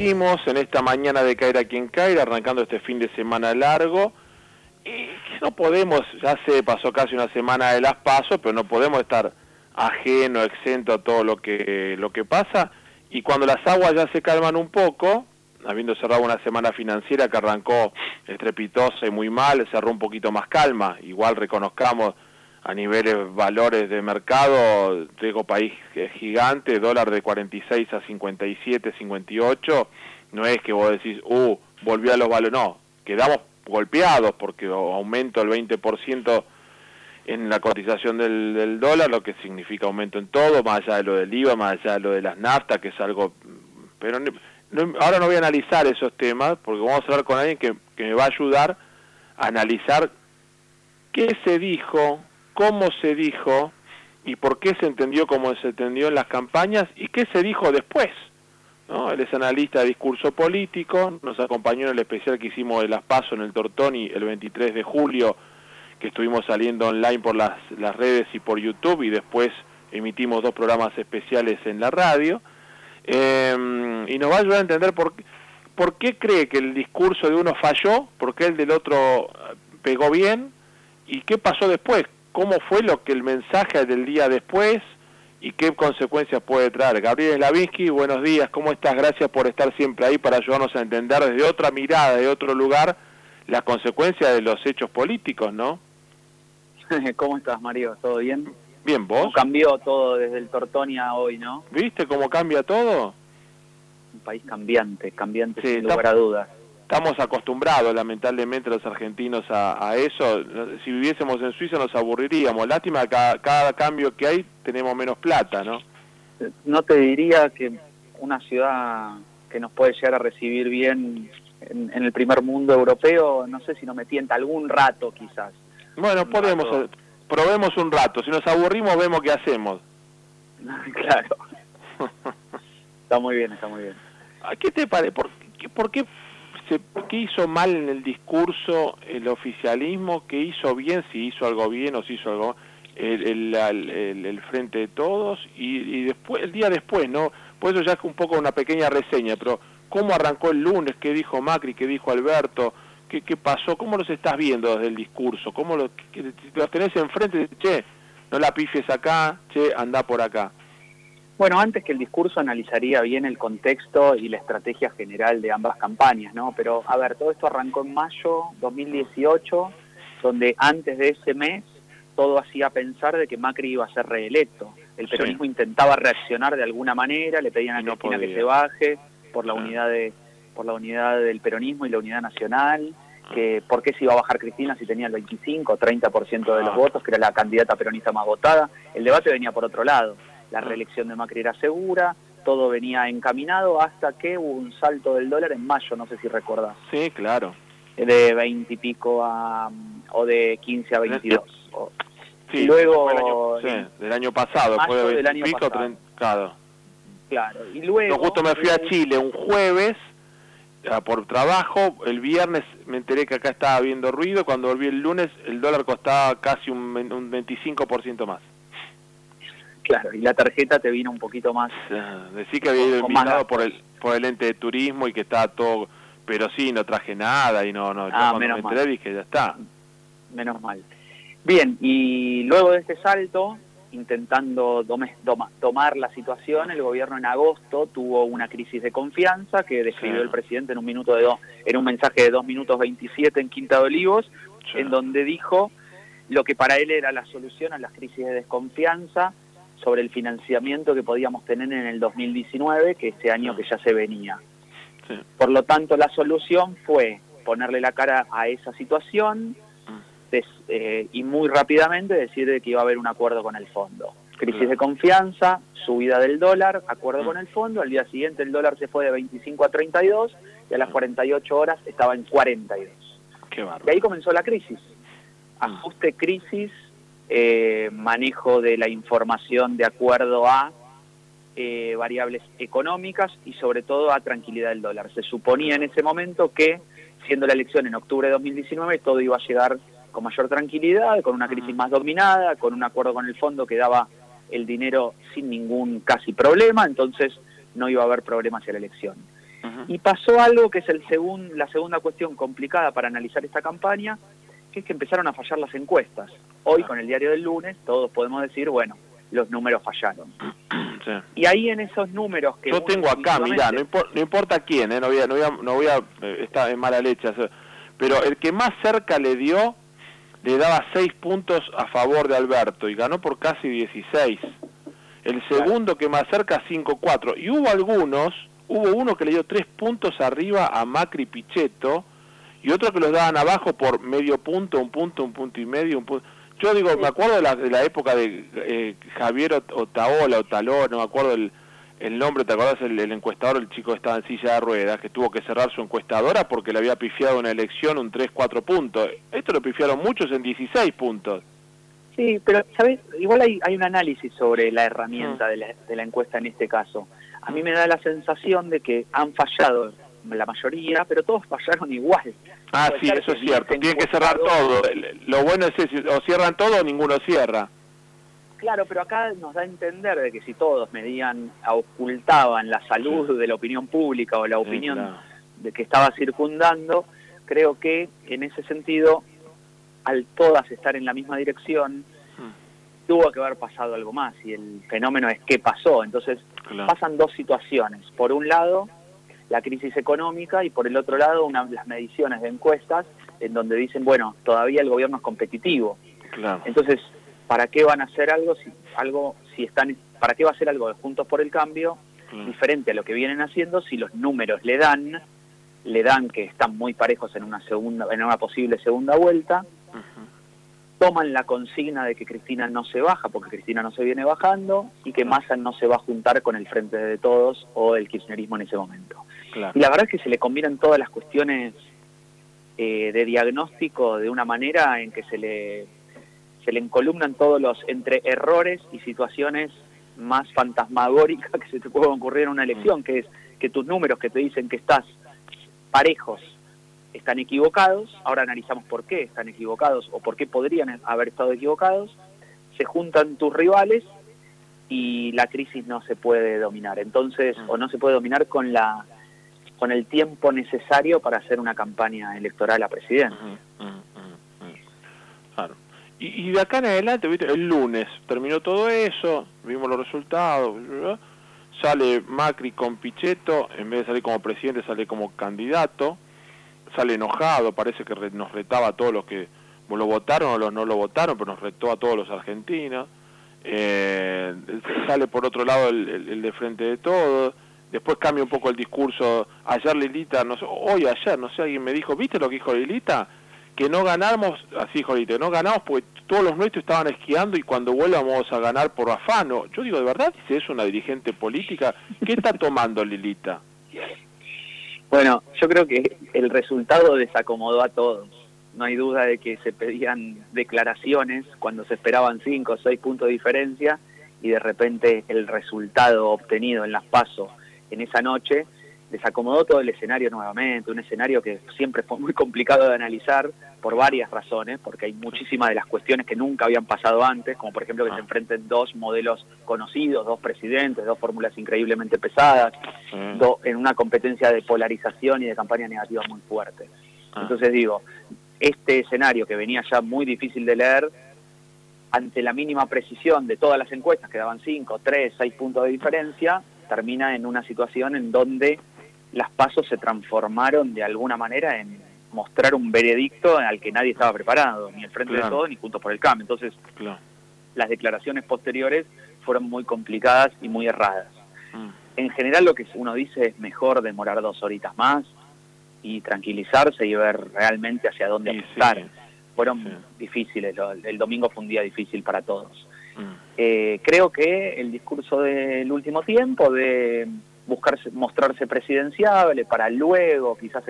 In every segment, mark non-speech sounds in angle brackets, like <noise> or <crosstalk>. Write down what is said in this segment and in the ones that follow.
en esta mañana de caer a quien caer, arrancando este fin de semana largo. Y no podemos, ya se pasó casi una semana de las pasos, pero no podemos estar ajeno, exento a todo lo que, lo que pasa. Y cuando las aguas ya se calman un poco, habiendo cerrado una semana financiera que arrancó estrepitosa y muy mal, cerró un poquito más calma. Igual reconozcamos a niveles valores de mercado, digo país gigante, dólar de 46 a 57, 58, no es que vos decís, uh, volvió a los valores, no, quedamos golpeados porque aumento del 20% en la cotización del, dólar, lo que significa aumento en todo, más allá de lo del IVA, más allá de lo de las naftas, que es algo... Pero ahora no voy a analizar esos temas, porque vamos a hablar con alguien que, que me va a ayudar a analizar qué se dijo, cómo se dijo y por qué se entendió como se entendió en las campañas y qué se dijo después. ¿no? Él es analista de discurso político, nos acompañó en el especial que hicimos de Las Paso en el Tortoni el 23 de julio, que estuvimos saliendo online por las, redes y por YouTube y después emitimos dos programas especiales en la radio. Em, y nos va a ayudar a entender por, por qué cree que el discurso de uno falló, por qué el del otro pegó bien y qué pasó después, cómo fue lo que el mensaje del día después y qué consecuencias puede traer. Gabriel Slavinsky, buenos días, ¿cómo estás? Gracias por estar siempre ahí para ayudarnos a entender desde otra mirada, de otro lugar, las consecuencias de los hechos políticos, ¿no? <laughs> ¿Cómo estás, Mario? ¿Todo bien? Bien, ¿vos? cambió todo desde el Tortonia hoy, no? ¿Viste cómo cambia todo? Un país cambiante, cambiante sin lugar a dudas estamos acostumbrados lamentablemente los argentinos a, eso. Si viviésemos en Suiza nos aburriríamos. Lástima cada, cada, cambio que hay tenemos menos plata, ¿no? No te diría que una ciudad que nos puede llegar a recibir bien en, el primer mundo europeo, no sé si nos me tienta algún rato quizás. Bueno, podemos, probemos un rato. Si nos aburrimos vemos qué hacemos. <laughs> claro. <laughs> está muy bien, está muy bien. ¿Qué te parece? ¿Por, ¿Por qué ¿qué hizo mal en el discurso el oficialismo? ¿Qué hizo bien? Si hizo algo bien o si hizo algo el, frente de todos y, después el día después, ¿no? Por eso ya es un poco una pequeña reseña, pero ¿cómo arrancó el lunes? ¿Qué dijo Macri? ¿Qué dijo Alberto? ¿Qué, qué pasó? ¿Cómo los estás viendo desde el discurso? ¿Cómo los tenés enfrente? Che, no la pifies acá, che, anda por acá. Bueno, antes que el discurso analizaría bien el contexto y la estrategia general de ambas campañas, ¿no? Pero, a ver, todo esto arrancó en mayo 2018, donde antes de ese mes todo hacía pensar de que Macri iba a ser reelecto. El peronismo intentaba reaccionar de alguna manera, le pedían a no Cristina que se baje por la unidad de por la unidad del peronismo y la unidad nacional, que por qué se iba a bajar Cristina si tenía el 25 o 30% de los ah. votos, que era la candidata peronista más votada. El debate venía por otro lado la reelección de Macri era segura, todo venía encaminado hasta que hubo un salto del dólar en mayo, no sé si recordás. Sí, claro. De 20 y pico a, o de 15 a 22. Sí, luego... del año pasado, fue de 20 y pico, claro. Claro, y luego... justo me fui a Chile un jueves por trabajo, el viernes me enteré que acá estaba habiendo ruido, cuando volví el lunes el dólar costaba casi un, un 25% más. Claro, y la tarjeta te vino un poquito más... Decir que había ido invitado por el, por el ente de turismo y que estaba todo... Pero sí, no traje nada y no... no ah, menos me enteré dije, ya está. Menos mal. Bien, y luego de este salto, intentando tomar la situación, el gobierno en agosto tuvo una crisis de confianza que describió el presidente en un minuto de dos, en un mensaje de 2 minutos 27 en Quinta de Olivos, en donde dijo lo que para él era la solución a las crisis de desconfianza, sobre el financiamiento que podíamos tener en el 2019, que ese año que ya se venía. Por lo tanto, la solución fue ponerle la cara a esa situación mm. eh, y muy rápidamente decir que iba a haber un acuerdo con el fondo. Crisis de confianza, subida del dólar, acuerdo mm. con el fondo, al día siguiente el dólar se fue de 25 a 32 y a las 48 horas estaba en 42. Qué y ahí comenzó la crisis. Mm. Ajuste crisis eh, manejo de la información de acuerdo a eh, variables económicas y sobre todo a tranquilidad del dólar. Se suponía en ese momento que, siendo la elección en octubre de 2019, todo iba a llegar con mayor tranquilidad, con una crisis más dominada, con un acuerdo con el fondo que daba el dinero sin ningún casi problema, entonces no iba a haber problema hacia la elección. Y pasó algo que es el segun, la segunda cuestión complicada para analizar esta campaña, que es que empezaron a fallar las encuestas. Hoy, con el diario del lunes, todos podemos decir, bueno, los números fallaron. <clears throat> Y ahí en esos números que... Yo tengo acá, mirá, no, importa quién, ¿eh? no voy a, no voy a, no voy a eh, estar en mala leche, pero el que más cerca le dio, le daba 6 puntos a favor de Alberto y ganó por casi 16. El segundo que más cerca, 5-4. Y hubo algunos, hubo uno que le dio 3 puntos arriba a Macri Pichetto y otro que los daban abajo por medio punto, un punto, un punto y medio, un punto yo digo, me acuerdo de la, de la época de eh, Javier Otaola, Otaló, no me acuerdo el, el nombre, ¿te acordás? El, encuestador, el chico que estaba en silla de ruedas, que tuvo que cerrar su encuestadora porque le había pifiado una elección un 3-4 puntos. Esto lo pifiaron muchos en 16 puntos. Sí, pero, ¿sabes? Igual hay, hay un análisis sobre la herramienta mm. de, la, de la encuesta en este caso. A mí me da la sensación de que han fallado la mayoría, pero todos fallaron igual. Ah, sí, eso es cierto. Tienen que cerrar todo. Lo bueno es si o cierran todo o ninguno cierra. Claro, pero acá nos da a entender de que si todos medían, ocultaban la salud de la opinión pública o la opinión de que estaba circundando, creo que en ese sentido, al todas estar en la misma dirección, hmm. tuvo que haber pasado algo más y el fenómeno es qué pasó. Entonces pasan dos situaciones. Por un lado, la crisis económica y por el otro lado una, las mediciones de encuestas en donde dicen, bueno, todavía el gobierno es competitivo. Entonces, ¿para qué van a hacer algo si algo si están para qué va a hacer algo de Juntos por el Cambio diferente a lo que vienen haciendo si los números le dan le dan que están muy parejos en una segunda en una posible segunda vuelta? Toman la consigna de que Cristina no se baja, porque Cristina no se viene bajando, y que Massa no se va a juntar con el Frente de Todos o el kirchnerismo en ese momento. Y la verdad es que se le combinan todas las cuestiones eh, de diagnóstico de una manera en que se le, se le encolumnan todos los entre errores y situaciones más fantasmagóricas <laughs> que se te pueden ocurrir en una elección, mm. que es que tus números que te dicen que estás parejos están equivocados, ahora analizamos por qué están equivocados o por qué podrían haber estado equivocados, se juntan tus rivales y la crisis no se puede dominar. Entonces, mm. o no se puede dominar con la con el tiempo necesario para hacer una campaña electoral a presidente. Claro. Y, de acá en adelante, ¿viste? el lunes terminó todo eso, vimos los resultados, sale Macri con Pichetto, en vez de salir como presidente sale como candidato, sale enojado, parece que nos retaba a todos los que lo votaron o los no lo votaron, pero nos retó a todos los argentinos. Eh, sale por otro lado el, de frente de todos, después cambia un poco el discurso. Ayer Lilita, no sé, hoy ayer, no sé, alguien me dijo, ¿viste lo que dijo Lilita? Que no ganamos, así dijo Lilita, no ganamos porque todos los nuestros estaban esquiando y cuando vuelvan vamos a ganar por afano. Yo digo, ¿de verdad si es una dirigente política? ¿Qué está tomando Lilita? Bueno, yo creo que el resultado desacomodó a todos. No hay duda de que se pedían declaraciones cuando se esperaban cinco o seis puntos de diferencia y de repente el resultado obtenido en las pasos en esa noche desacomodó todo el escenario nuevamente, un escenario que siempre fue muy complicado de analizar por varias razones, porque hay muchísimas de las cuestiones que nunca habían pasado antes, como por ejemplo que se ah. enfrenten dos modelos conocidos, dos presidentes, dos fórmulas increíblemente pesadas, mm. en una competencia de polarización y de campaña negativa muy fuerte. Ah. Entonces digo, este escenario que venía ya muy difícil de leer, ante la mínima precisión de todas las encuestas, que daban 5, 3, 6 puntos de diferencia, termina en una situación en donde las pasos se transformaron de alguna manera en mostrar un veredicto al que nadie estaba preparado, ni el Frente de Todos ni Juntos por el Cambio. Entonces, las declaraciones posteriores fueron muy complicadas y muy erradas. Mm. En general lo que uno dice es mejor demorar dos horitas más y tranquilizarse y ver realmente hacia dónde apuntar. Fueron difíciles, el domingo fue un día difícil para todos. Mm. Eh, creo que el discurso del último tiempo de buscarse, mostrarse presidenciable para luego quizás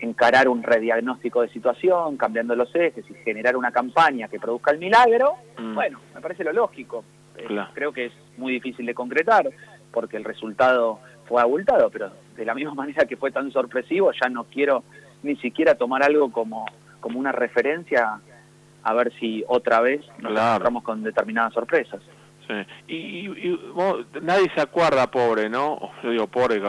encarar un rediagnóstico de situación, cambiando los ejes y generar una campaña que produzca el milagro, mm. bueno, me parece lo lógico. Eh, creo que es muy difícil de concretar porque el resultado fue abultado, pero de la misma <laughs> manera que fue tan sorpresivo, ya no quiero ni siquiera tomar algo como, como una referencia a ver si otra vez nos encontramos con determinadas sorpresas. Y, nadie se acuerda, pobre, ¿no? <laughs> Yo digo pobre,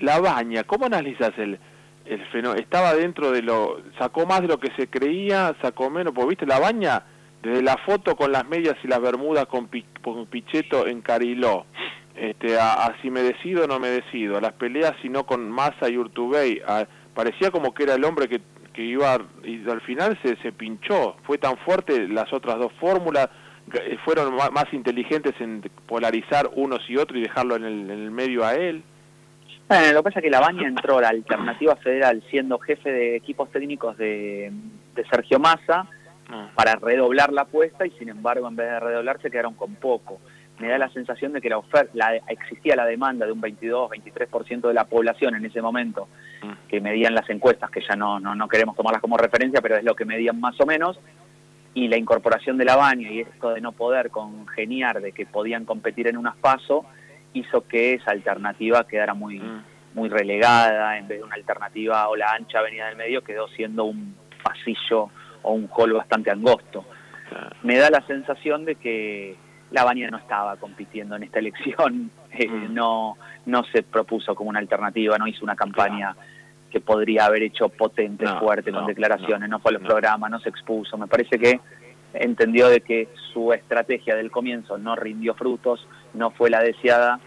la baña, ¿cómo analizas el, el fenómeno? ¿Estaba dentro de lo... sacó más de lo que se creía, sacó menos? Porque viste, la baña, desde la foto con las medias y las bermudas con, con Pichetto en Cariló, este, a, si me decido o no me decido, a las peleas sino con Massa y Urtubey, parecía como que era el hombre que, que iba y al final se, se pinchó, fue tan fuerte las otras dos fórmulas, eh, fueron más inteligentes en polarizar unos y otros y dejarlo en el, en el medio a él. Bueno, lo que pasa es que la Baña entró a la alternativa federal siendo jefe de equipos técnicos de, de Sergio Massa ah. para redoblar la apuesta y sin embargo en vez de redoblar se quedaron con poco me da la sensación de que la oferta, existía la demanda de un 22-23% de la población en ese momento, mm. que medían las encuestas, que ya no, no, queremos tomarlas como referencia, pero es lo que medían más o menos, y la incorporación de la baña y esto de no poder congeniar de que podían competir en unas pasos, hizo que esa alternativa quedara muy, mm. muy relegada, en vez de una alternativa o la ancha avenida del medio, quedó siendo un pasillo o un hall bastante angosto. Me da la sensación de que la Baña no estaba compitiendo en esta elección, <laughs> eh, mm. no, no se propuso como una alternativa, no hizo una campaña que podría haber hecho potente, fuerte, con declaraciones, no, fue a los programas, no se expuso. Me parece que entendió de que su estrategia del comienzo no rindió frutos, no fue la deseada,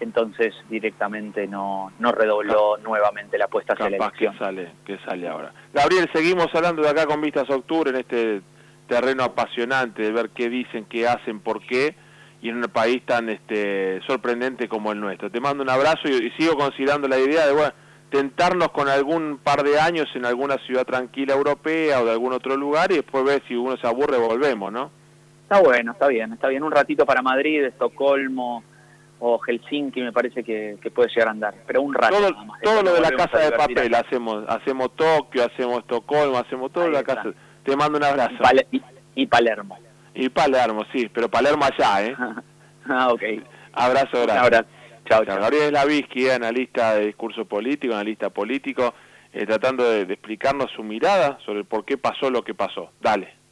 entonces directamente no, no redobló nuevamente la apuesta hacia la elección. que sale, que sale ahora. Gabriel, seguimos hablando de acá con vistas a octubre en este terreno apasionante de ver qué dicen, qué hacen, por qué, y en un país tan este, sorprendente como el nuestro. Te mando un abrazo y, sigo considerando la idea de, bueno, tentarnos con algún par de años en alguna ciudad tranquila europea o de algún otro lugar y después ver si uno se aburre volvemos, ¿no? Está bueno, está bien, está bien. Un ratito para Madrid, Estocolmo o Helsinki me parece que, puede llegar a andar, pero un rato. Todo, todo lo de la casa de papel, hacemos hacemos Tokio, hacemos Estocolmo, hacemos todo la casa te mando un abrazo. Y, Palermo. Y Palermo, sí, pero Palermo allá, ¿eh? <laughs> ah, ok. Abrazo, gracias. Abrazo. Chao, chao. Gabriel Lavisky, analista de discurso político, analista político, eh, tratando de explicarnos su mirada sobre por qué pasó lo que pasó. Dale.